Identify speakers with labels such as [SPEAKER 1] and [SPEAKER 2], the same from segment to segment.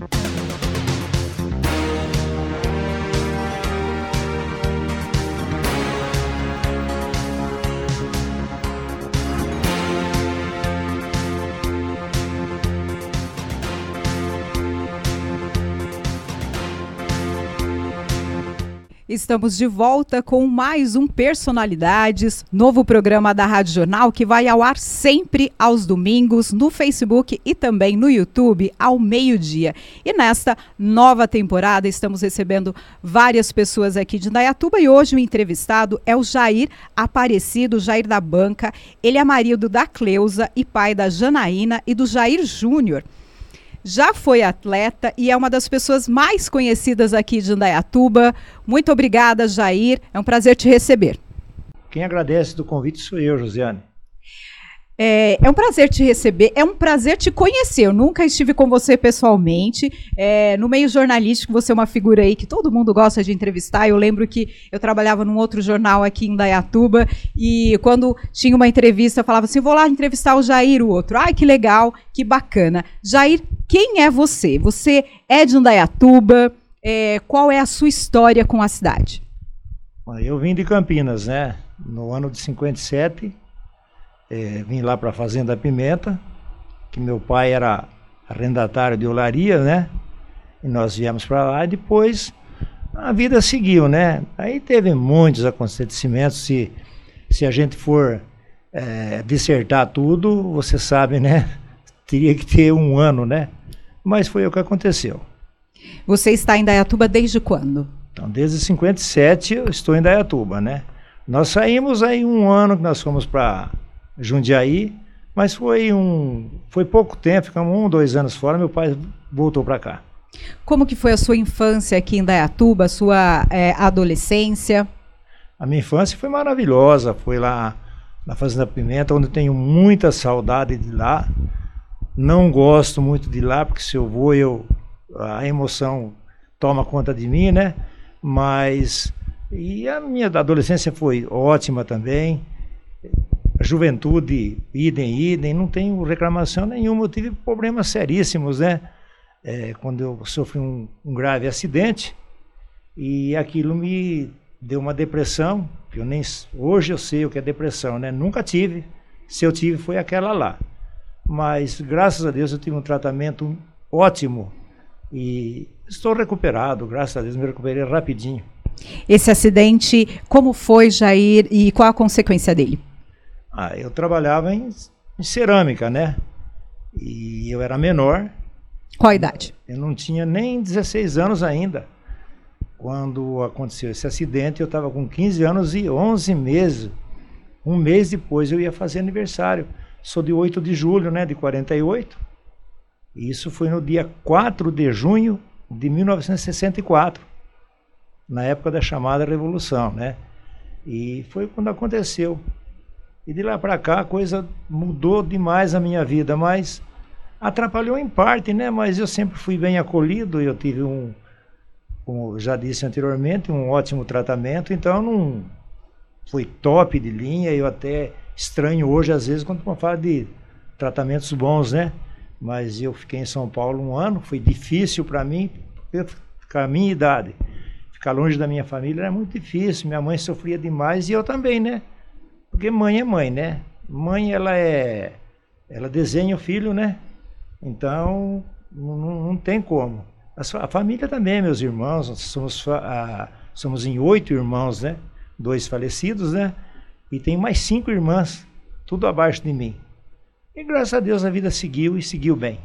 [SPEAKER 1] Thank you. Estamos de volta com mais um Personalidades, novo programa da Rádio Jornal que vai ao ar sempre aos domingos no Facebook e também no YouTube ao meio-dia. E nesta nova temporada estamos recebendo várias pessoas aqui de Indaiatuba e hoje o entrevistado é o Jair Aparecido, Jair da Banca. Ele é marido da Cleusa e pai da Janaína e do Jair Júnior já foi atleta e é uma das pessoas mais conhecidas aqui de Indaiatuba. Muito obrigada, Jair. É um prazer te receber.
[SPEAKER 2] Quem agradece do convite sou eu, Josiane.
[SPEAKER 1] É, é, um prazer te receber, é um prazer te conhecer. Eu nunca estive com você pessoalmente. É, no meio jornalístico, você é uma figura aí que todo mundo gosta de entrevistar. Eu lembro que eu trabalhava num outro jornal aqui em Dayatuba e quando tinha uma entrevista, eu falava assim: vou lá entrevistar o Jair, o outro. Ai, que legal, que bacana. Jair, quem é você? Você é de Indaiatuba? É, qual é a sua história com a cidade?
[SPEAKER 2] Eu vim de Campinas, né? No ano de 57 é, vim lá para a Fazenda Pimenta, que meu pai era arrendatário de olaria, né? E nós viemos para lá e depois a vida seguiu, né? Aí teve muitos acontecimentos. Se, se a gente for é, dissertar tudo, você sabe, né? Teria que ter um ano, né? Mas foi o que aconteceu.
[SPEAKER 1] Você está em Dayatuba desde quando?
[SPEAKER 2] Então, desde 57 eu estou em Dayatuba, né? Nós saímos aí um ano que nós fomos para Jundiaí, mas foi um foi pouco tempo, ficamos um, dois anos fora, meu pai voltou para cá.
[SPEAKER 1] Como que foi a sua infância aqui em Dayatuba, a sua é, adolescência?
[SPEAKER 2] A minha infância foi maravilhosa, foi lá na Fazenda Pimenta, onde tenho muita saudade de lá. Não gosto muito de lá, porque se eu vou, eu, a emoção toma conta de mim, né? Mas. E a minha adolescência foi ótima também juventude, idem, idem, não tenho reclamação nenhuma. Eu tive problemas seríssimos, né? É, quando eu sofri um, um, grave acidente e aquilo me deu uma depressão, que eu nem hoje eu sei o que é depressão, né? Nunca tive. Se eu tive foi aquela lá. Mas graças a Deus eu tive um tratamento ótimo e estou recuperado, graças a Deus me recuperei rapidinho.
[SPEAKER 1] Esse acidente, como foi, Jair, e qual a consequência dele?
[SPEAKER 2] Ah, eu trabalhava em, em cerâmica, né? E eu era menor.
[SPEAKER 1] Qual a idade?
[SPEAKER 2] Eu não tinha nem 16 anos ainda. Quando aconteceu esse acidente, eu estava com 15 anos e 11 meses. Um mês depois eu ia fazer aniversário. Sou de 8 de julho, né, de 48. E isso foi no dia 4 de junho de 1964, na época da chamada Revolução, né? E foi quando aconteceu. E de lá para cá a coisa mudou demais a minha vida, mas atrapalhou em parte, né? Mas eu sempre fui bem acolhido, eu tive um, como já disse anteriormente, um ótimo tratamento, então não foi top de linha, eu até estranho hoje às vezes quando fala de tratamentos bons, né? Mas eu fiquei em São Paulo um ano, foi difícil para mim, com a minha idade. Ficar longe da minha família era muito difícil, minha mãe sofria demais e eu também, né? Porque mãe é mãe, né? Mãe, ela é. Ela desenha o filho, né? Então, não, não tem como. A, família também, meus irmãos, somos, a, somos em oito irmãos, né? Dois falecidos, né? E tem mais cinco irmãs, tudo abaixo de mim. E graças a Deus a vida seguiu e seguiu bem.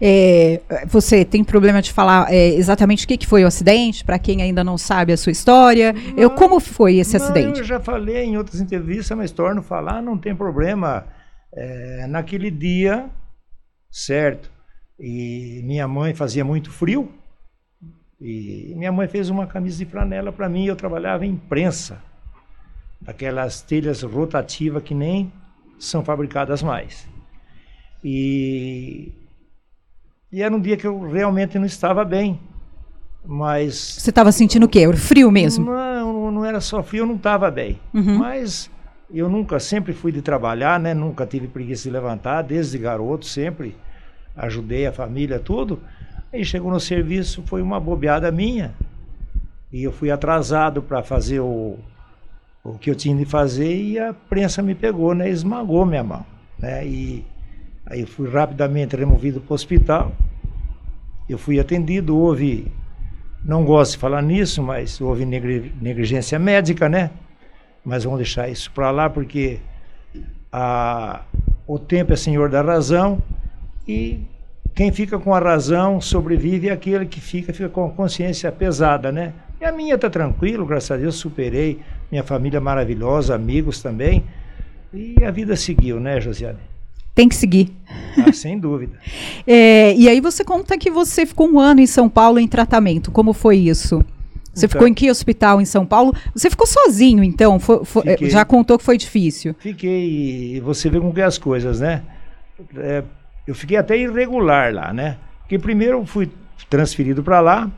[SPEAKER 1] É, você tem problema de falar é, exatamente o que, que foi o acidente, para quem ainda não sabe a sua história? Não, eu, como foi esse
[SPEAKER 2] não,
[SPEAKER 1] acidente?
[SPEAKER 2] Eu já falei em outras entrevistas, mas torno falar, não tem problema. É, naquele dia, certo, e minha mãe fazia muito frio, e minha mãe fez uma camisa de flanela para mim, eu trabalhava em prensa, aquelas telhas rotativas que nem são fabricadas mais. E e era um dia que eu realmente não estava bem. Mas.
[SPEAKER 1] Você estava sentindo o quê? Frio mesmo?
[SPEAKER 2] Não, não era só frio, eu não estava bem. Uhum. Mas eu nunca, sempre fui de trabalhar, né? Nunca tive preguiça de levantar, desde garoto, sempre ajudei a família, tudo. Aí chegou no serviço, foi uma bobeada minha. E eu fui atrasado para fazer o, o que eu tinha de fazer e a prensa me pegou, né? Esmagou minha mão, né? E aí eu fui rapidamente removido para o hospital. Eu fui atendido, houve, não gosto de falar nisso, mas houve negligência médica, né? Mas vamos deixar isso para lá porque a, o tempo é senhor da razão e quem fica com a razão sobrevive é aquele que fica, fica com a consciência pesada, né? E a minha tá tranquilo, graças a Deus, superei. Minha família maravilhosa, amigos também. E a vida seguiu, né, Josiane?
[SPEAKER 1] Tem que seguir.
[SPEAKER 2] Ah, sem dúvida.
[SPEAKER 1] é, e aí você conta que você ficou um ano em São Paulo em tratamento. Como foi isso? Você então, ficou em que hospital em São Paulo? Você ficou sozinho, então? Foi, foi, fiquei, já contou que foi difícil?
[SPEAKER 2] Fiquei. Você vê como que é as coisas, né? É, eu fiquei até irregular lá, né? Porque primeiro eu fui transferido para lá,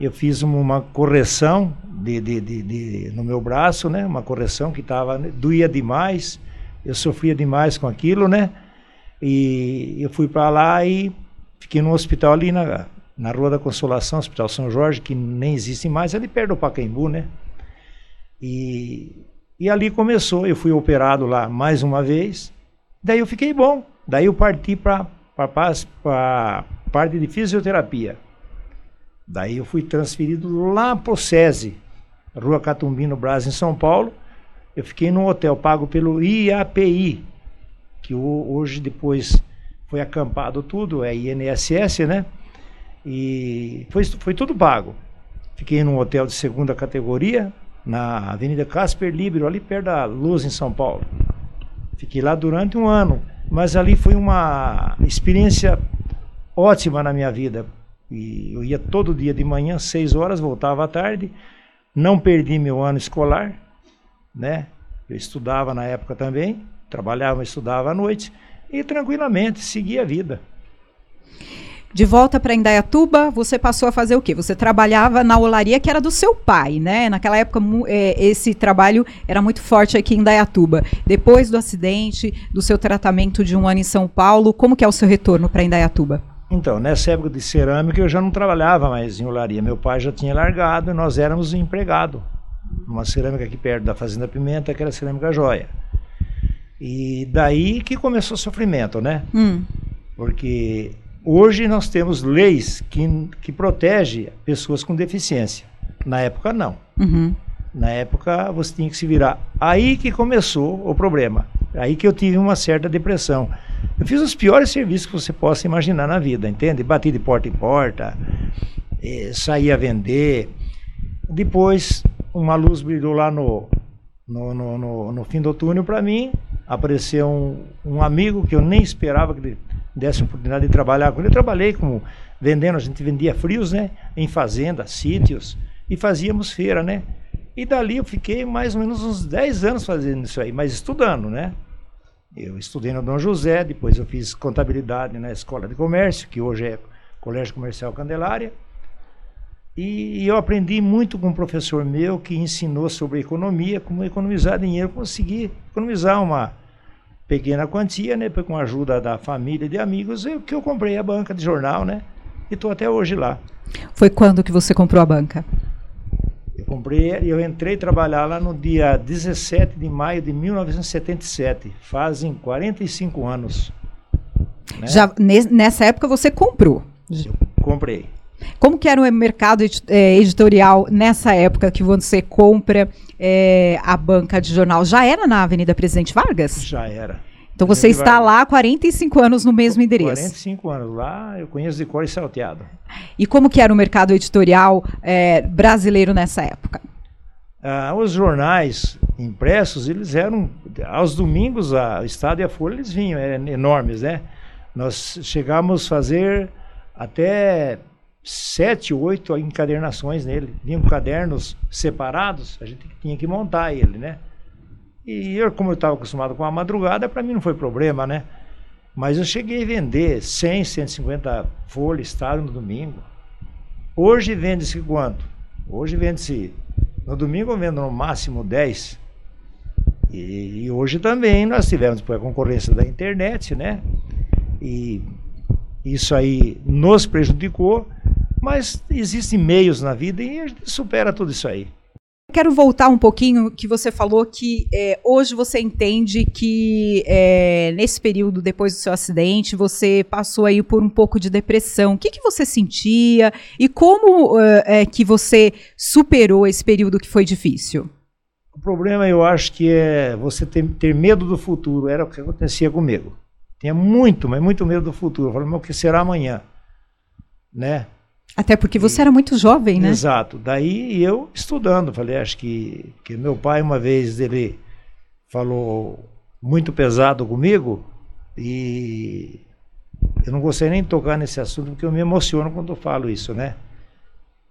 [SPEAKER 2] eu fiz uma correção de, de, de, de, no meu braço, né? Uma correção que tava doía demais, eu sofria demais com aquilo, né? E eu fui para lá e fiquei no hospital ali na, na Rua da Consolação, Hospital São Jorge, que nem existe mais, ali perto do Pacaembu, né? E, e ali começou, eu fui operado lá mais uma vez, daí eu fiquei bom, daí eu parti para a parte de fisioterapia. Daí eu fui transferido lá para o SESI, Rua Catumbi, no Brasil, em São Paulo. Eu fiquei num hotel pago pelo IAPI, que hoje depois foi acampado tudo, é INSS, né? E foi, foi tudo pago. Fiquei num hotel de segunda categoria, na Avenida Casper Libero, ali perto da Luz, em São Paulo. Fiquei lá durante um ano, mas ali foi uma experiência ótima na minha vida, e eu ia todo dia de manhã, seis horas, voltava à tarde. Não perdi meu ano escolar, né? Eu estudava na época também, trabalhava, estudava à noite e tranquilamente seguia a vida.
[SPEAKER 1] De volta para Indaiatuba, você passou a fazer o quê? Você trabalhava na olaria que era do seu pai, né? Naquela época, é, esse trabalho era muito forte aqui em Indaiatuba. Depois do acidente, do seu tratamento de um ano em São Paulo, como que é o seu retorno para Indaiatuba?
[SPEAKER 2] Então, nessa época de cerâmica eu já não trabalhava mais em olaria. Meu pai já tinha largado e nós éramos empregados. Uma cerâmica aqui perto da Fazenda Pimenta, que era cerâmica joia. E daí que começou o sofrimento, né? Hum. Porque hoje nós temos leis que, que protegem pessoas com deficiência. Na época, não. Uhum. Na época, você tinha que se virar. Aí que começou o problema. Aí que eu tive uma certa depressão. Eu fiz os piores serviços que você possa imaginar na vida, entende? Bati de porta em porta, eh, saí a vender. Depois, uma luz brilhou lá no, no, no, no, no fim do túnel para mim. Apareceu um, um amigo que eu nem esperava que ele desse a oportunidade de trabalhar com ele. Eu trabalhei como vendendo, a gente vendia frios, né? Em fazendas, sítios, e fazíamos feira, né? E dali eu fiquei mais ou menos uns 10 anos fazendo isso aí, mas estudando, né? Eu estudei no Dom José, depois eu fiz contabilidade na Escola de Comércio, que hoje é Colégio Comercial Candelária. E eu aprendi muito com um professor meu que ensinou sobre economia, como economizar dinheiro, conseguir economizar uma pequena quantia, né, com a ajuda da família e de amigos, eu, que eu comprei a banca de jornal, né, e estou até hoje lá.
[SPEAKER 1] Foi quando que você comprou a banca?
[SPEAKER 2] Eu comprei e eu entrei trabalhar lá no dia 17 de maio de 1977. Fazem 45 anos.
[SPEAKER 1] Né? Já nessa época você comprou?
[SPEAKER 2] Eu comprei.
[SPEAKER 1] Como que era o mercado é, editorial nessa época que você compra é, a banca de jornal? Já era na Avenida Presidente Vargas?
[SPEAKER 2] Já era.
[SPEAKER 1] Então você está lá há 45 anos no mesmo endereço.
[SPEAKER 2] 45 anos lá, eu conheço de cor e salteado.
[SPEAKER 1] E como que era o mercado editorial é, brasileiro nessa época?
[SPEAKER 2] Ah, os jornais impressos, eles eram, aos domingos, a, Estado e a Folha, eles vinham, eram enormes, né? Nós chegamos a fazer até sete, oito encadernações nele. Vinham cadernos separados, a gente tinha que montar ele, né? E eu, como eu estava acostumado com a madrugada, para mim não foi problema, né? Mas eu cheguei a vender 100, 150 folhas estado no domingo. Hoje vende-se quanto? Hoje vende-se. No domingo eu vendo no máximo 10. E, e hoje também nós tivemos a concorrência da internet, né? E, isso aí nos prejudicou, mas existem meios na vida e a gente supera tudo isso aí.
[SPEAKER 1] Quero voltar um pouquinho que você falou que é, hoje você entende que é, nesse período depois do seu acidente você passou aí por um pouco de depressão. O que, que você sentia e como é, que você superou esse período que foi difícil?
[SPEAKER 2] O problema eu acho que é você ter, ter medo do futuro. Era o que acontecia comigo. Tinha muito, mas muito medo do futuro. Eu falei, mas o que será amanhã? Né?
[SPEAKER 1] Até porque você e, era muito jovem, né?
[SPEAKER 2] Exato. Daí eu estudando, falei, acho que, que meu pai uma vez ele falou muito pesado comigo e eu não gostei nem de tocar nesse assunto porque eu me emociono quando eu falo isso, né?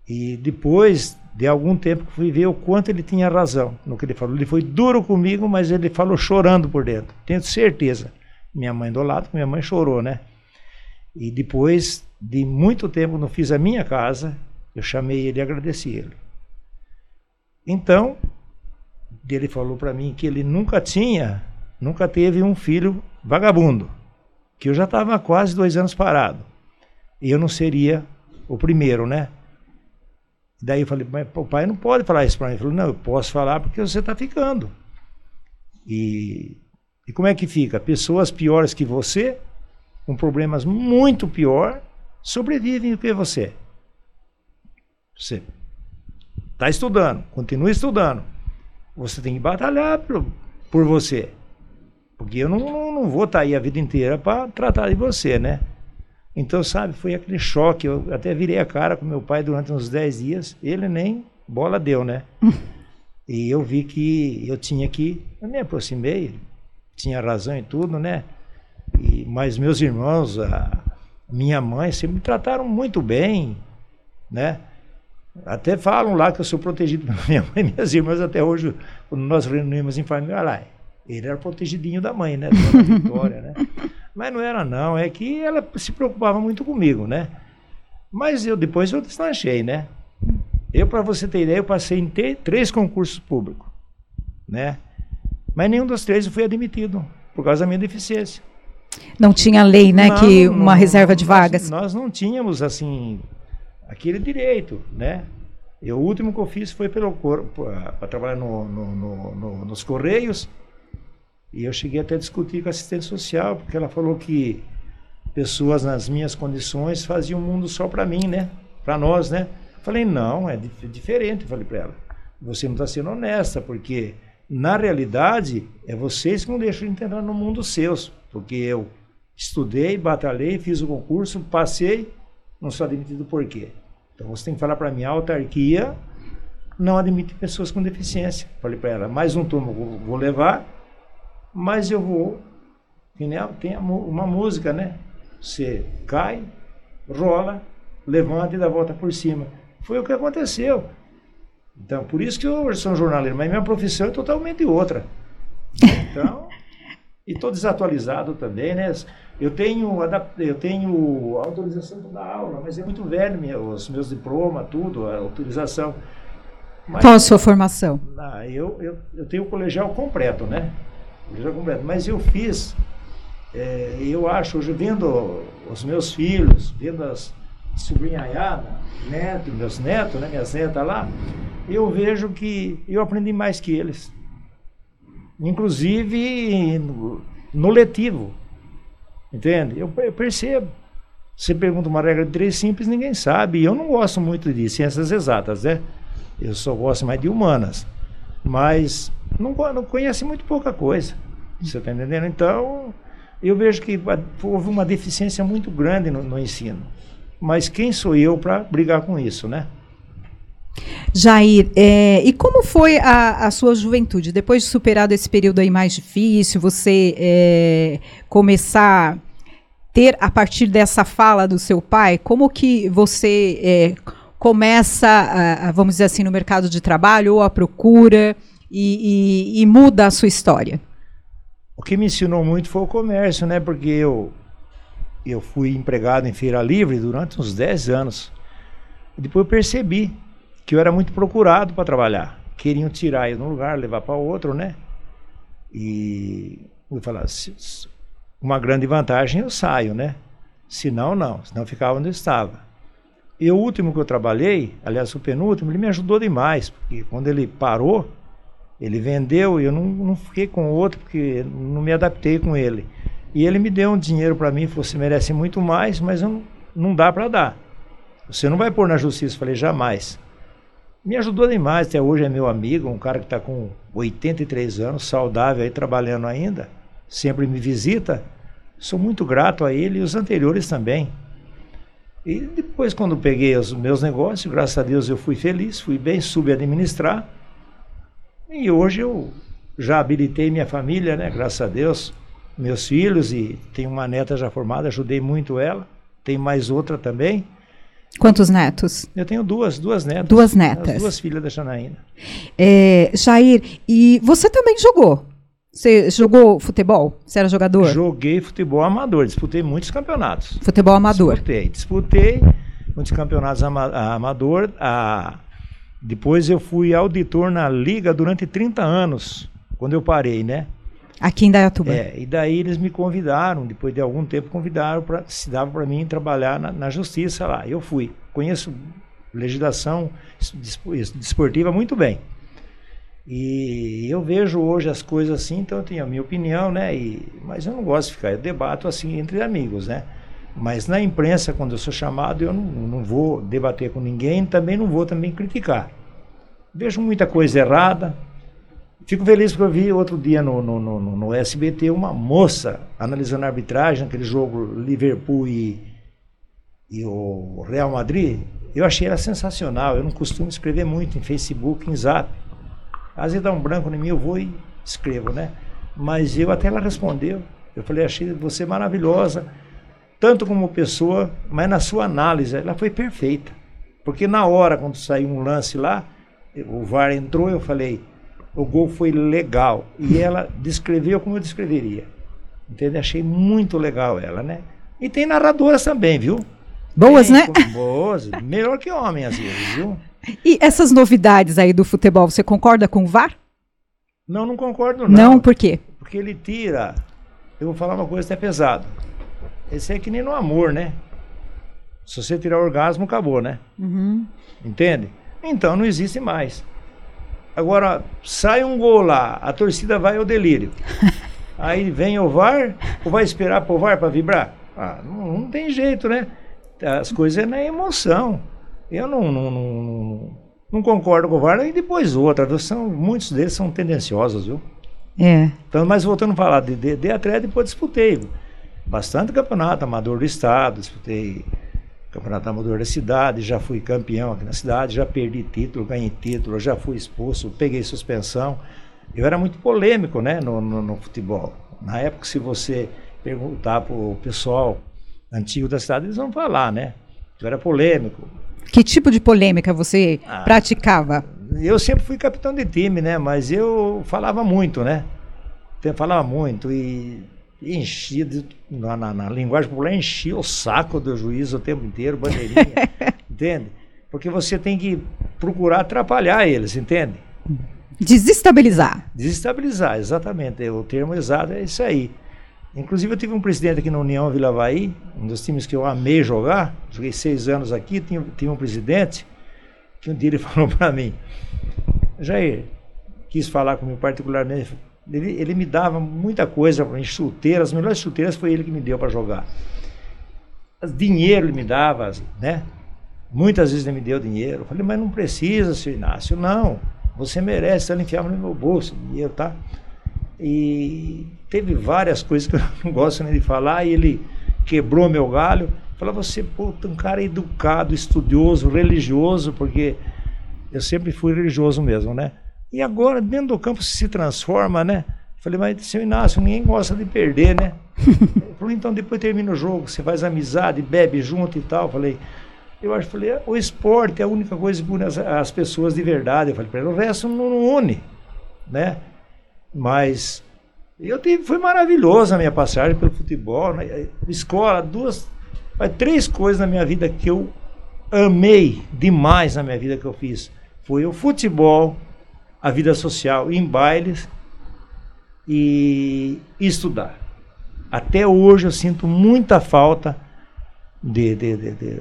[SPEAKER 2] E depois de algum tempo fui ver o quanto ele tinha razão no que ele falou. Ele foi duro comigo, mas ele falou chorando por dentro. Tenho certeza. Minha mãe do lado, minha mãe chorou, né? E depois de muito tempo não fiz a minha casa, eu chamei ele e agradeci ele. Então, ele falou para mim que ele nunca tinha, nunca teve um filho vagabundo, que eu já estava quase dois anos parado. E eu não seria o primeiro, né? Daí eu falei, mas o pai não pode falar isso para mim. Ele falou, não, eu posso falar porque você está ficando. E, e como é que fica? Pessoas piores que você, com problemas muito pior, sobrevivem do que você. Você está estudando, continua estudando. Você tem que batalhar por, por você. Porque eu não, não, não vou estar tá aí a vida inteira para tratar de você, né? Então, sabe, foi aquele choque. Eu até virei a cara com meu pai durante uns 10 dias. Ele nem bola deu, né? e eu vi que eu tinha que. Eu me aproximei, tinha razão em tudo, né? E, mas meus irmãos, a, minha mãe sempre me trataram muito bem, né? Até falam lá que eu sou protegido pela minha mãe e minhas irmãs até hoje, quando nós reunimos em família, olha lá, ele era protegidinho da mãe, né? Da Vitória, né? Mas não era não, é que ela se preocupava muito comigo, né? Mas eu depois eu deslanchei, né? Eu, para você ter ideia, eu passei em três concursos públicos, né? Mas nenhum dos três eu fui admitido, por causa da minha deficiência.
[SPEAKER 1] Não tinha lei, né, não, que uma não, reserva de vagas.
[SPEAKER 2] Nós, nós, não tínhamos assim aquele direito, né? E o último que eu fiz foi pelo para trabalhar no, no, no, nos correios e eu cheguei até a discutir com a assistente social porque ela falou que pessoas nas minhas condições faziam um mundo só para mim, né? Para nós, né? Falei não, é diferente. Falei para ela, você não está sendo honesta porque na realidade é vocês que não deixam de entrar no mundo seus porque eu estudei, batalhei, fiz o concurso, passei, não sou admitido por quê? Então você tem que falar para mim, a autarquia não admite pessoas com deficiência. Falei para ela, mais um turno eu vou levar, mas eu vou. Tem uma música, né? Você cai, rola, levanta e dá volta por cima. Foi o que aconteceu. Então, por isso que eu sou um jornaleiro, mas minha profissão é totalmente outra. Então, e estou desatualizado também, né? Eu tenho, eu tenho autorização para dar aula, mas é muito velho meu, os meus diplomas, tudo, a autorização.
[SPEAKER 1] Mas, Qual a sua formação?
[SPEAKER 2] Ah, eu, eu, eu tenho o colegial completo, né? Colegial completo. Mas eu fiz, é, eu acho, hoje vendo os meus filhos, vendo as sobrinhaiadas, netos, meus netos, né, minhas netas lá, eu vejo que eu aprendi mais que eles inclusive no, no letivo. Entende? Eu, eu, percebo. Você pergunta uma regra de três simples, ninguém sabe. Eu não gosto muito de ciências exatas, né? Eu só gosto mais de humanas. Mas não, não conhece muito pouca coisa. Você está entendendo? Então, eu vejo que houve uma deficiência muito grande no, no ensino. Mas quem sou eu para brigar com isso, né?
[SPEAKER 1] Jair, é, e como foi a, a, sua juventude? Depois de superado esse período aí mais difícil, você é, começar ter, a partir dessa fala do seu pai, como que você é, começa, a, a, vamos dizer assim, no mercado de trabalho ou a procura e, e, e muda a sua história?
[SPEAKER 2] O que me ensinou muito foi o comércio, né? Porque eu, eu fui empregado em feira livre durante uns 10 anos. Depois eu percebi que eu era muito procurado para trabalhar. Queriam tirar eu de um lugar, levar para outro, né? E eu falava, uma grande vantagem eu saio, né? Se não, não. Senão eu ficava onde eu estava. E o último que eu trabalhei, aliás, o penúltimo, ele me ajudou demais, porque quando ele parou, ele vendeu e eu não, não fiquei com outro, porque não me adaptei com ele. E ele me deu um dinheiro para mim, falou: você merece muito mais, mas não, não dá para dar. Você não vai pôr na justiça. Eu falei: jamais. Me ajudou demais, até hoje é meu amigo, um cara que está com 83 anos, saudável aí, trabalhando ainda, sempre me visita. Sou muito grato a ele e os anteriores também. E depois, quando peguei os meus negócios, graças a Deus eu fui feliz, fui bem, soube administrar. E hoje eu já habilitei minha família, né? Graças a Deus, meus filhos e tenho uma neta já formada, ajudei muito ela. Tem mais outra também.
[SPEAKER 1] Quantos netos?
[SPEAKER 2] Eu tenho duas, duas netas.
[SPEAKER 1] Duas netas.
[SPEAKER 2] As duas filhas da Janaína.
[SPEAKER 1] É, Jair, e você também jogou? Você jogou futebol? Você era jogador?
[SPEAKER 2] Joguei futebol amador, disputei muitos campeonatos.
[SPEAKER 1] Futebol amador?
[SPEAKER 2] Disputei, disputei muitos campeonatos ama amador. A... Depois eu fui auditor na liga durante 30 anos, quando eu parei, né?
[SPEAKER 1] Aqui em Dayatuba.
[SPEAKER 2] É, e daí eles me convidaram, depois de algum tempo convidaram para se dava para mim trabalhar na, na, justiça lá. Eu fui. Conheço legislação desportiva muito bem. E eu vejo hoje as coisas assim, então eu tenho a minha opinião, né? E, mas eu não gosto de ficar, eu debato assim entre amigos, né? Mas na imprensa, quando eu sou chamado, eu não, não vou debater com ninguém, também não vou também criticar. Vejo muita coisa errada. Fico feliz porque eu vi outro dia no, no, no, no SBT uma moça analisando a arbitragem, aquele jogo Liverpool e, e o Real Madrid. Eu achei ela sensacional. Eu não costumo escrever muito em Facebook, em Zap. Às vezes dá um branco em mim, eu vou e escrevo, né? Mas eu até ela respondeu. Eu falei, achei você maravilhosa, tanto como pessoa, mas na sua análise, ela foi perfeita. Porque na hora, quando saiu um lance lá, o VAR entrou, eu falei, o gol foi legal. E ela descreveu como eu descreveria. Entendeu? Achei muito legal ela, né? E tem narradoras também, viu?
[SPEAKER 1] Boas, tem, né?
[SPEAKER 2] Boas, melhor que homem às vezes, viu?
[SPEAKER 1] E essas novidades aí do futebol, você concorda com o VAR?
[SPEAKER 2] Não, não concordo
[SPEAKER 1] não. Não, por quê?
[SPEAKER 2] Porque ele tira, eu vou falar uma coisa até pesada. Esse é que nem no amor, né? Se você tirar o orgasmo, acabou, né?
[SPEAKER 1] Uhum.
[SPEAKER 2] Entende? Então não existe mais. Agora, sai um gol lá, a torcida vai ao delírio. Aí vem o VAR, ou vai esperar pro VAR para vibrar? Ah, não, não tem jeito, né? As coisas é na emoção. Eu não, não, não, não concordo com o VAR. E depois outra, são, muitos deles são tendenciosos, viu?
[SPEAKER 1] É.
[SPEAKER 2] Então, mas voltando a falar de, de, de atleta, depois disputei bastante campeonato amador do estado, disputei campeonato amador da cidade, já fui campeão aqui na cidade, já perdi título, ganhei título, já fui expulso, peguei suspensão. Eu era muito polêmico, né, no, no, no futebol. Na época, se você perguntar para o pessoal antigo da cidade, eles vão falar, né? Eu era polêmico,
[SPEAKER 1] que tipo de polêmica você ah, praticava?
[SPEAKER 2] Eu sempre fui capitão de time, né? Mas eu falava muito, né? Falava muito e enchia, na, na, na, linguagem popular, enchia o saco do juiz o tempo inteiro, bandeirinha, entende? Porque você tem que procurar atrapalhar eles, entende?
[SPEAKER 1] Desestabilizar.
[SPEAKER 2] Desestabilizar, exatamente. O termo exato é isso aí. Inclusive eu tive um presidente aqui na União Vila Havaí, um dos times que eu amei jogar, joguei seis anos aqui, tinha, tinha um presidente, que um dia ele falou para mim, Jair, quis falar comigo particularmente, ele, ele me dava muita coisa para mim, chuteiras, as melhores chuteiras foi ele que me deu para jogar. Dinheiro ele me dava, né? Muitas vezes ele me deu dinheiro. Eu falei, mas não precisa, senhor Inácio. Não, você merece, ele enfiava no meu bolso dinheiro, tá? E teve várias coisas que eu não gosto nem de falar, e ele quebrou meu galho. Falava, você, puta, um cara educado, estudioso, religioso, porque eu sempre fui religioso mesmo, né? E agora, dentro do campo, se transforma, né? Falei, mas seu Inácio, ninguém gosta de perder, né? Ele falou, então depois termina o jogo, você faz amizade, bebe junto e tal. Falei, eu acho, falei, o esporte é a única coisa que une as, as pessoas de verdade. Eu falei, para o resto não, não une, né? Mas eu tive, foi maravilhosa a minha passagem pelo futebol, né? escola, duas, três coisas na minha vida que eu amei demais na minha vida que eu fiz. Foi o futebol, a vida social em bailes e estudar. Até hoje eu sinto muita falta de, de, de, de,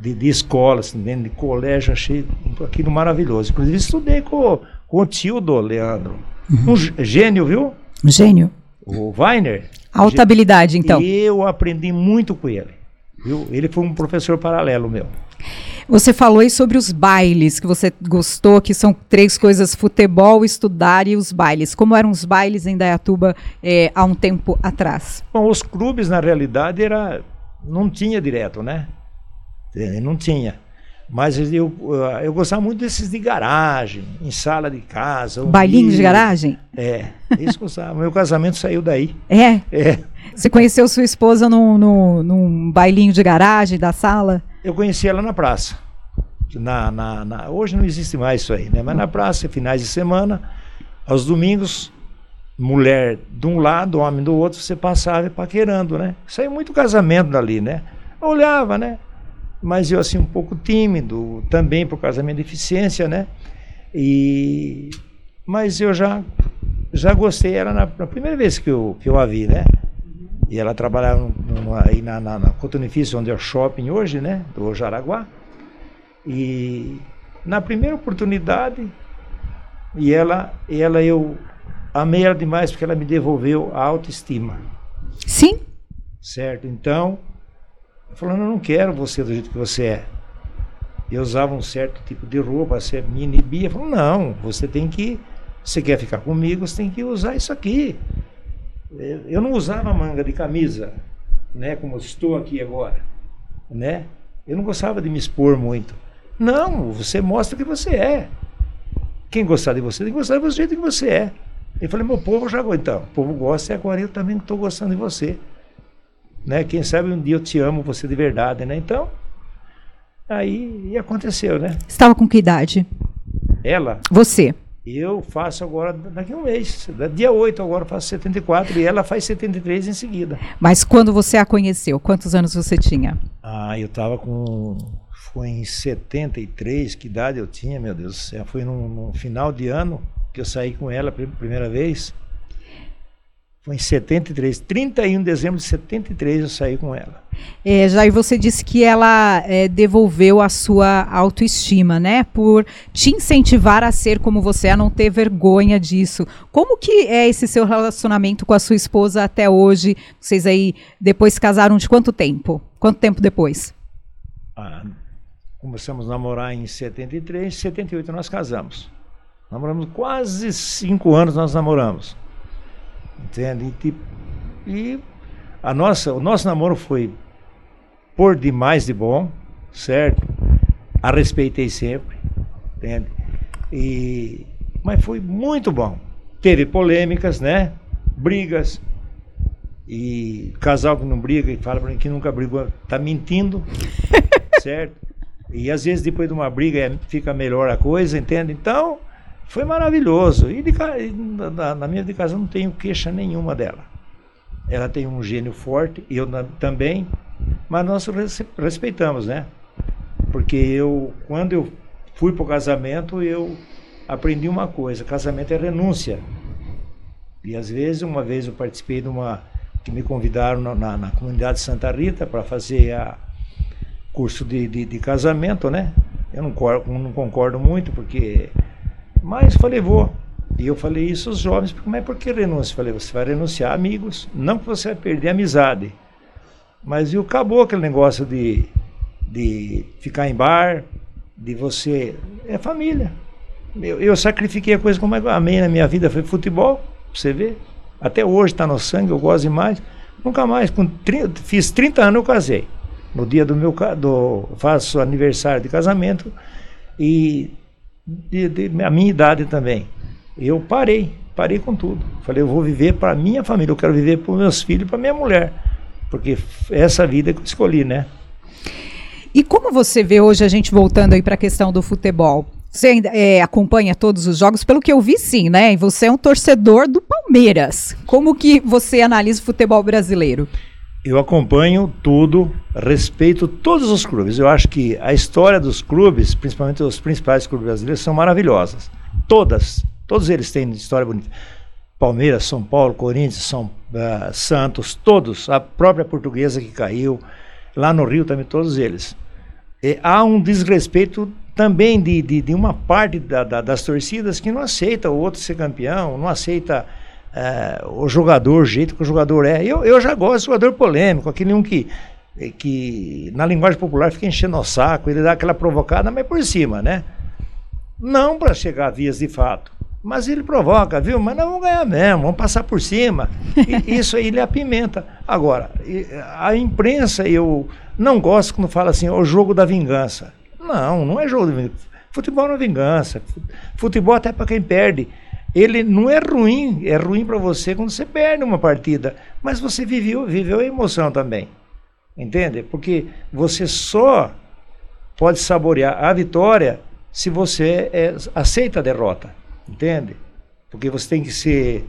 [SPEAKER 2] de, de escolas, de colégio, achei aquilo maravilhoso. Inclusive estudei com, com o tio do Leandro. Uhum. Um gênio, viu?
[SPEAKER 1] Gênio.
[SPEAKER 2] O Weiner.
[SPEAKER 1] Alta habilidade, então.
[SPEAKER 2] E eu aprendi muito com ele. Viu? Ele foi um professor paralelo meu.
[SPEAKER 1] Você falou aí sobre os bailes que você gostou, que são três coisas: futebol, estudar e os bailes. Como eram os bailes em Dayatuba é, há um tempo atrás?
[SPEAKER 2] Bom, os clubes, na realidade, era não tinha direto, né? Não tinha. Mas eu, eu gostava muito desses de garagem, em sala de casa.
[SPEAKER 1] Bailinho de garagem?
[SPEAKER 2] É, isso gostava. Meu casamento saiu daí.
[SPEAKER 1] É? É. Você conheceu sua esposa no, no, num bailinho de garagem da sala?
[SPEAKER 2] Eu conheci ela na praça. Na, na, na, hoje não existe mais isso aí, né? Mas na praça, finais de semana, aos domingos, mulher de um lado, homem do outro, você passava paquerando, né? Saiu muito casamento dali, né? Olhava, né? Mas eu assim um pouco tímido, também por causa da minha deficiência, né? E mas eu já já gostei, era na, na primeira vez que eu, que eu a vi, né? E ela trabalhava aí na, na, na Cotonifício, onde é o shopping hoje, né? Do Jaraguá. E na primeira oportunidade, e ela, ela eu amei ela demais porque ela me devolveu a autoestima.
[SPEAKER 1] Sim.
[SPEAKER 2] Certo? Então, falando, eu não quero você do jeito que você é. Eu usava um certo tipo de roupa, você me inibia. Falou, não, você tem que, você quer ficar comigo, você tem que usar isso aqui. Eu não usava manga de camisa, né, como estou aqui agora, né? Eu não gostava de me expor muito. Não, você mostra o que você é. Quem gostar de você tem que gostar do jeito que você é. Eu falei, meu povo já então, o povo gosta e agora eu também estou gostando de você. Né? Quem sabe um dia eu te amo você de verdade, né? Então, aí aconteceu, né?
[SPEAKER 1] Estava com que idade?
[SPEAKER 2] Ela?
[SPEAKER 1] Você.
[SPEAKER 2] Eu faço agora daqui a um mês. Dia 8 agora faço 74 e ela faz 73 em seguida.
[SPEAKER 1] Mas quando você a conheceu, quantos anos você tinha?
[SPEAKER 2] Ah, eu estava com. Foi em 73, que idade eu tinha, meu Deus do céu. Foi no, no final de ano que eu saí com ela pela primeira vez. Foi em 73, 31 de dezembro de 73 eu saí com ela.
[SPEAKER 1] É, Jair, você disse que ela é, devolveu a sua autoestima, né? Por te incentivar a ser como você, a não ter vergonha disso. Como que é esse seu relacionamento com a sua esposa até hoje? Vocês aí depois casaram de quanto tempo? Quanto tempo depois?
[SPEAKER 2] Ah, começamos a namorar em 73, em 78 nós casamos. Namoramos quase cinco anos, nós namoramos. Entende? E, e a nossa, o nosso namoro foi por demais de bom, certo? A respeitei sempre, entende? E, mas foi muito bom. Teve polêmicas, né? Brigas. E casal que não briga e fala para mim que nunca brigou, tá mentindo, certo? E às vezes depois de uma briga é, fica melhor a coisa, entende? Então, foi maravilhoso. E de, na, na minha de casa não tenho queixa nenhuma dela. Ela tem um gênio forte, eu na, também, mas nós respeitamos, né? Porque eu, quando eu fui para o casamento, eu aprendi uma coisa: casamento é renúncia. E às vezes, uma vez eu participei de uma. que me convidaram na, na, na comunidade de Santa Rita para fazer a curso de, de, de, casamento, né? Eu não, não concordo muito, porque mas falei, vou. E eu falei isso aos jovens, mas por que renúncia? Falei, você vai renunciar amigos, não que você vai perder a amizade. Mas viu, acabou aquele negócio de, de ficar em bar, de você. É família. Eu, eu sacrifiquei a coisa como eu amei na minha vida, foi futebol, você ver. Até hoje está no sangue, eu gosto demais. Nunca mais, com 30, fiz 30 anos eu casei. No dia do meu do, faço aniversário de casamento e de, de, a minha idade também. Eu parei, parei com tudo. Falei, eu vou viver para minha família, eu quero viver para meus filhos para minha mulher. Porque essa vida que eu escolhi, né?
[SPEAKER 1] E como você vê hoje a gente voltando aí para a questão do futebol? Você ainda é, acompanha todos os jogos? Pelo que eu vi, sim, né? E você é um torcedor do Palmeiras. Como que você analisa o futebol brasileiro?
[SPEAKER 2] Eu acompanho tudo, respeito todos os clubes. Eu acho que a história dos clubes, principalmente os principais clubes brasileiros, são maravilhosas. Todas, todos eles têm história bonita. Palmeiras, São Paulo, Corinthians, São uh, Santos, todos. A própria portuguesa que caiu, lá no Rio também, todos eles. E há um desrespeito também de, de, de uma parte da, da, das torcidas que não aceita o outro ser campeão, não aceita é, o jogador, o jeito que o jogador é. Eu, eu já gosto de jogador polêmico, aquele um que, que na linguagem popular fica enchendo o saco, ele dá aquela provocada, mas por cima, né? Não para chegar a vias de fato. Mas ele provoca, viu? Mas nós vamos ganhar mesmo, vamos passar por cima. E isso aí ele apimenta. Agora, a imprensa, eu não gosto quando fala assim, o jogo da vingança. Não, não é jogo da vingança. Futebol não é vingança. Futebol até para quem perde. Ele não é ruim, é ruim para você quando você perde uma partida. Mas você viveu, viveu a emoção também. Entende? Porque você só pode saborear a vitória se você é, aceita a derrota. Entende? Porque você tem que ser.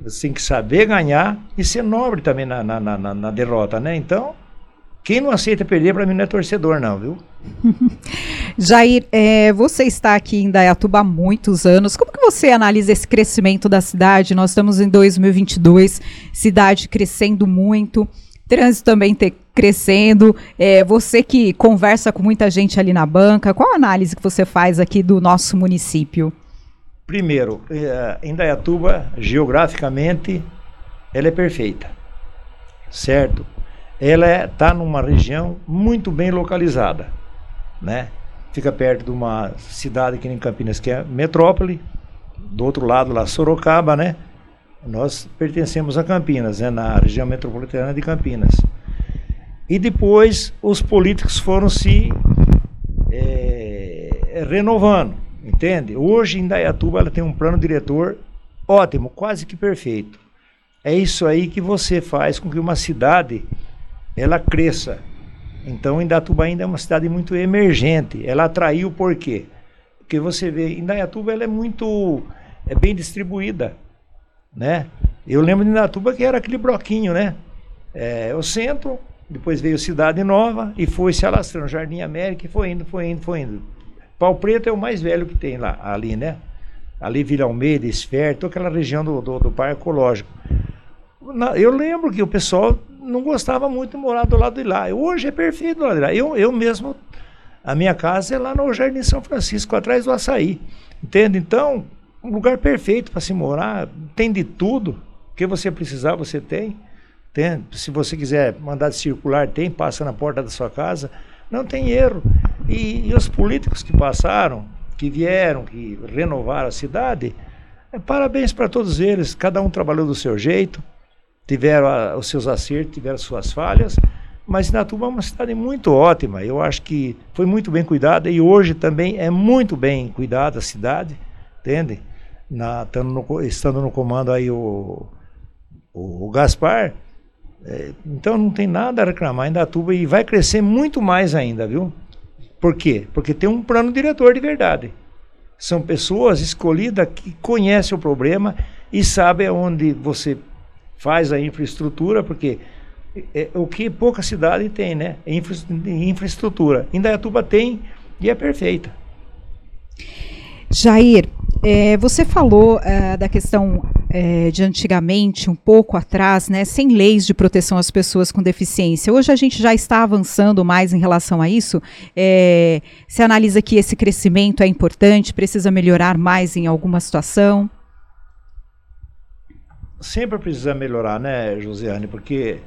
[SPEAKER 2] Você tem que saber ganhar e ser nobre também na, na, na, na derrota, né? Então, quem não aceita perder, para mim não é torcedor, não, viu?
[SPEAKER 1] Jair, é, você está aqui em Dayatuba há muitos anos. Como que você analisa esse crescimento da cidade? Nós estamos em 2022, cidade crescendo muito, trânsito também te, crescendo. É, você que conversa com muita gente ali na banca, qual a análise que você faz aqui do nosso município?
[SPEAKER 2] Primeiro, eh, Indaiatuba, geograficamente, ela é perfeita, certo? Ela está é, numa região muito bem localizada, né? Fica perto de uma cidade que em Campinas, que é metrópole, do outro lado lá, Sorocaba, né? Nós pertencemos a Campinas, né? na região metropolitana de Campinas. E depois os políticos foram se é, renovando Entende? Hoje em Dayatuba ela tem um plano diretor ótimo, quase que perfeito. É isso aí que você faz com que uma cidade ela cresça. Então Indaiatuba ainda é uma cidade muito emergente. Ela atraiu por quê? Porque você vê, Indaiatuba ela é muito é bem distribuída, né? Eu lembro de Indaiatuba que era aquele bloquinho, né? É, o centro, depois veio Cidade Nova e foi se alastrando Jardim América e foi indo, foi indo, foi indo. Pau Preto é o mais velho que tem lá, ali, né? Ali Vila Almeida, Esfera, toda aquela região do, do, do Parque Ecológico. Na, eu lembro que o pessoal não gostava muito de morar do lado de lá. Hoje é perfeito do lado de lá. Eu, eu mesmo, a minha casa é lá no Jardim São Francisco, atrás do Açaí. Entende? Então, um lugar perfeito para se morar, tem de tudo. O que você precisar, você tem. tem. Se você quiser mandar circular, tem, passa na porta da sua casa. Não tem erro. E, e os políticos que passaram, que vieram, que renovaram a cidade, é, parabéns para todos eles. Cada um trabalhou do seu jeito, tiveram a, os seus acertos, tiveram suas falhas, mas Inatuba é uma cidade muito ótima. Eu acho que foi muito bem cuidada e hoje também é muito bem cuidada a cidade, entende? Na, estando, no, estando no comando aí o, o, o Gaspar, é, então não tem nada a reclamar em e vai crescer muito mais ainda, viu? Por quê? Porque tem um plano diretor de verdade. São pessoas escolhidas que conhecem o problema e sabem onde você faz a infraestrutura, porque é, o que pouca cidade tem, né? Infra, infraestrutura. Indaiatuba tem e é perfeita.
[SPEAKER 1] Jair, é, você falou é, da questão é, de antigamente, um pouco atrás, né, sem leis de proteção às pessoas com deficiência. Hoje a gente já está avançando mais em relação a isso. É, você analisa que esse crescimento é importante, precisa melhorar mais em alguma situação?
[SPEAKER 2] Sempre precisa melhorar, né, Josiane? Porque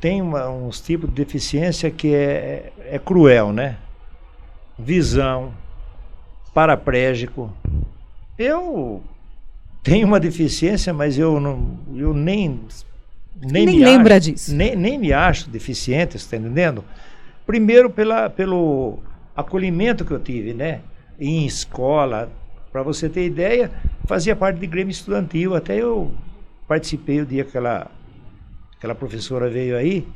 [SPEAKER 2] tem uma, uns tipos de deficiência que é, é cruel, né? Visão, paraplégico. Eu tenho uma deficiência, mas eu não, eu nem
[SPEAKER 1] nem, nem lembra
[SPEAKER 2] acho,
[SPEAKER 1] disso.
[SPEAKER 2] Nem, nem me acho deficiente, está entendendo? Primeiro pela, pelo acolhimento que eu tive, né? Em escola, para você ter ideia, fazia parte de grêmio estudantil, até eu participei o dia que aquela, aquela professora veio aí,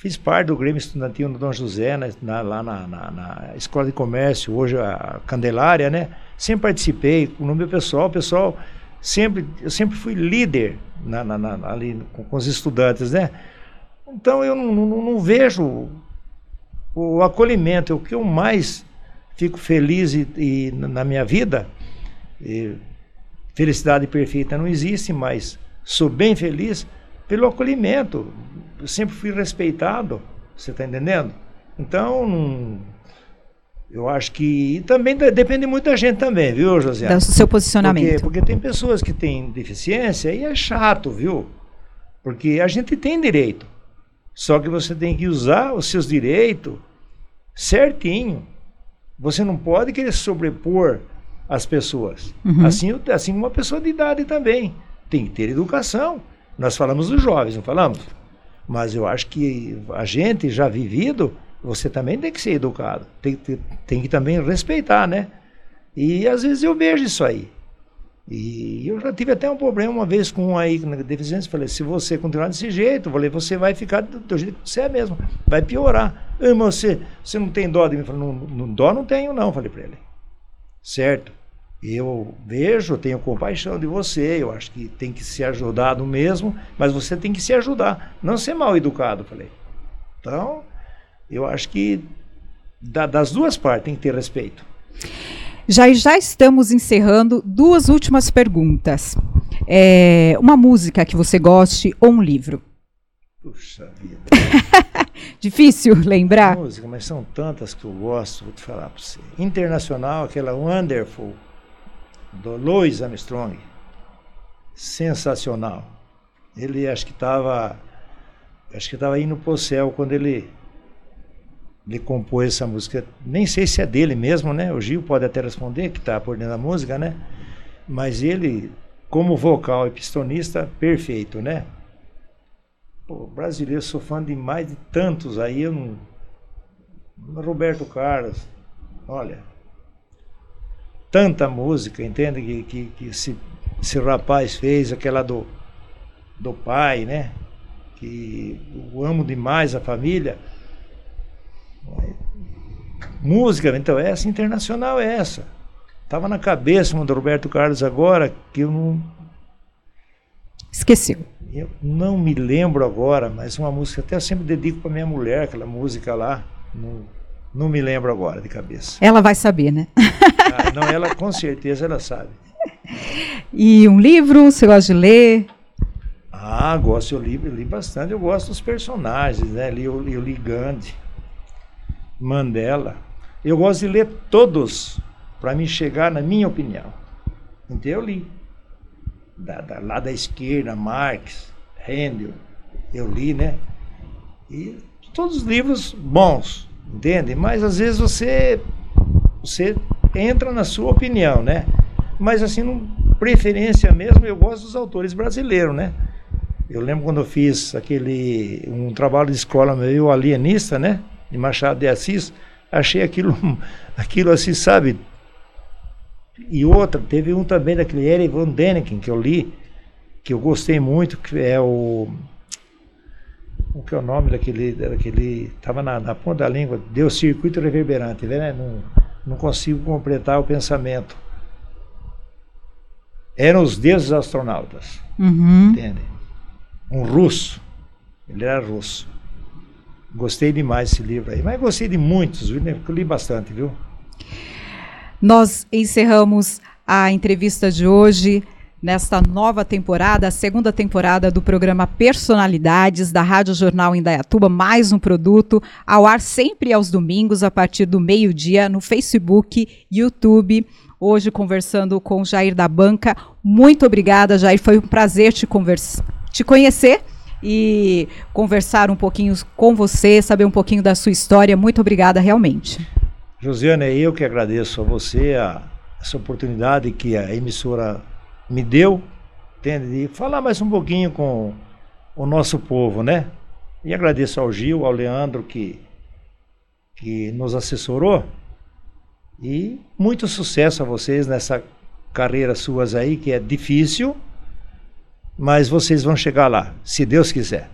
[SPEAKER 2] fiz parte do grêmio estudantil no Dom José, né, na, lá na, na, na, Escola de Comércio, hoje a Candelária, né? Sempre participei, no meu pessoal, o pessoal sempre, eu sempre fui líder na, na, ali com, com, os estudantes, né? Então eu não, não, não vejo o, o, acolhimento, é o que eu mais fico feliz e, e na minha vida, e felicidade perfeita não existe, mas sou bem feliz pelo acolhimento. Eu sempre fui respeitado, Você está entendendo? Então, eu acho que também depende muito da gente também, viu, José?
[SPEAKER 1] Do seu posicionamento.
[SPEAKER 2] Porque, porque tem pessoas que têm deficiência e é chato, viu? Porque a gente tem direito. Só que você tem que usar os seus direitos certinho. Você não pode querer sobrepor as pessoas. Uhum. Assim, assim uma pessoa de idade também. Tem que ter educação. Nós falamos dos jovens, não falamos? Mas eu acho que a gente já vivido, você também tem que ser educado. Tem, tem, tem que também respeitar, né? E às vezes eu vejo isso aí. E eu já tive até um problema uma vez com um aí na deficiência. Falei, se você continuar desse jeito, falei, você vai ficar do, do jeito que você é mesmo. Vai piorar. Mas você, você não tem dó de mim? Falei, não, não, dó não tenho não, falei para ele. Certo. Eu vejo, tenho compaixão de você, eu acho que tem que ser ajudado mesmo, mas você tem que se ajudar, não ser mal educado, falei. Então, eu acho que da, das duas partes tem que ter respeito.
[SPEAKER 1] Já já estamos encerrando duas últimas perguntas. É, uma música que você goste ou um livro?
[SPEAKER 2] Puxa vida.
[SPEAKER 1] Difícil lembrar?
[SPEAKER 2] Música, mas são tantas que eu gosto, vou te falar para você. Internacional, aquela Wonderful, do Louis Armstrong. Sensacional. Ele acho que estava acho que estava indo pro céu quando ele ele compôs essa música. Nem sei se é dele mesmo, né? O Gil pode até responder, que está por dentro da música, né? Mas ele, como vocal e pistonista, perfeito, né? Pô, brasileiro, sou fã de mais de tantos aí. Eu não... Roberto Carlos, olha, tanta música, entende? Que, que, que esse, esse rapaz fez, aquela do, do pai, né? Que eu amo demais a família. Música, então, essa internacional é essa. Tava na cabeça uma do Roberto Carlos agora, que eu não.
[SPEAKER 1] Esqueceu.
[SPEAKER 2] Eu não me lembro agora, mas uma música, até eu sempre dedico para minha mulher, aquela música lá. Não, não me lembro agora de cabeça.
[SPEAKER 1] Ela vai saber, né?
[SPEAKER 2] Ah, não, ela com certeza ela sabe.
[SPEAKER 1] E um livro, você gosta de ler?
[SPEAKER 2] Ah, gosto, eu li, eu li bastante, eu gosto dos personagens, né? Eu, eu li Gandhi. Mandela. Eu gosto de ler todos para me chegar na minha opinião. Então eu li. Da, da, lá da esquerda, Marx, Handel, eu li, né? E todos os livros bons, entende? Mas às vezes você, você entra na sua opinião, né? Mas assim, não, preferência mesmo, eu gosto dos autores brasileiros, né? Eu lembro quando eu fiz aquele um trabalho de escola meu alienista, né? de Machado de Assis, achei aquilo, aquilo assim, sabe? E outra, teve um também daquele Eric Van Däniken que eu li, que eu gostei muito, que é o. O que é o nome daquele. daquele Estava na, na ponta da língua, deu circuito reverberante, né? Não consigo completar o pensamento. Eram os deuses astronautas.
[SPEAKER 1] Uhum.
[SPEAKER 2] Entende? Um russo. Ele era russo. Gostei demais desse livro aí. Mas gostei de muitos, viu? Eu li bastante, viu?
[SPEAKER 1] Nós encerramos a entrevista de hoje nesta nova temporada, a segunda temporada do programa Personalidades da Rádio Jornal Indaiatuba, mais um produto ao ar sempre aos domingos a partir do meio-dia no Facebook, YouTube. Hoje conversando com Jair da Banca. Muito obrigada, Jair. Foi um prazer te, conversa te conhecer e conversar um pouquinho com você, saber um pouquinho da sua história. Muito obrigada, realmente.
[SPEAKER 2] Josiane, eu que agradeço a você a, essa oportunidade que a emissora me deu, entende? de falar mais um pouquinho com o nosso povo, né? E agradeço ao Gil, ao Leandro que, que nos assessorou. E muito sucesso a vocês nessa carreira suas aí, que é difícil, mas vocês vão chegar lá, se Deus quiser.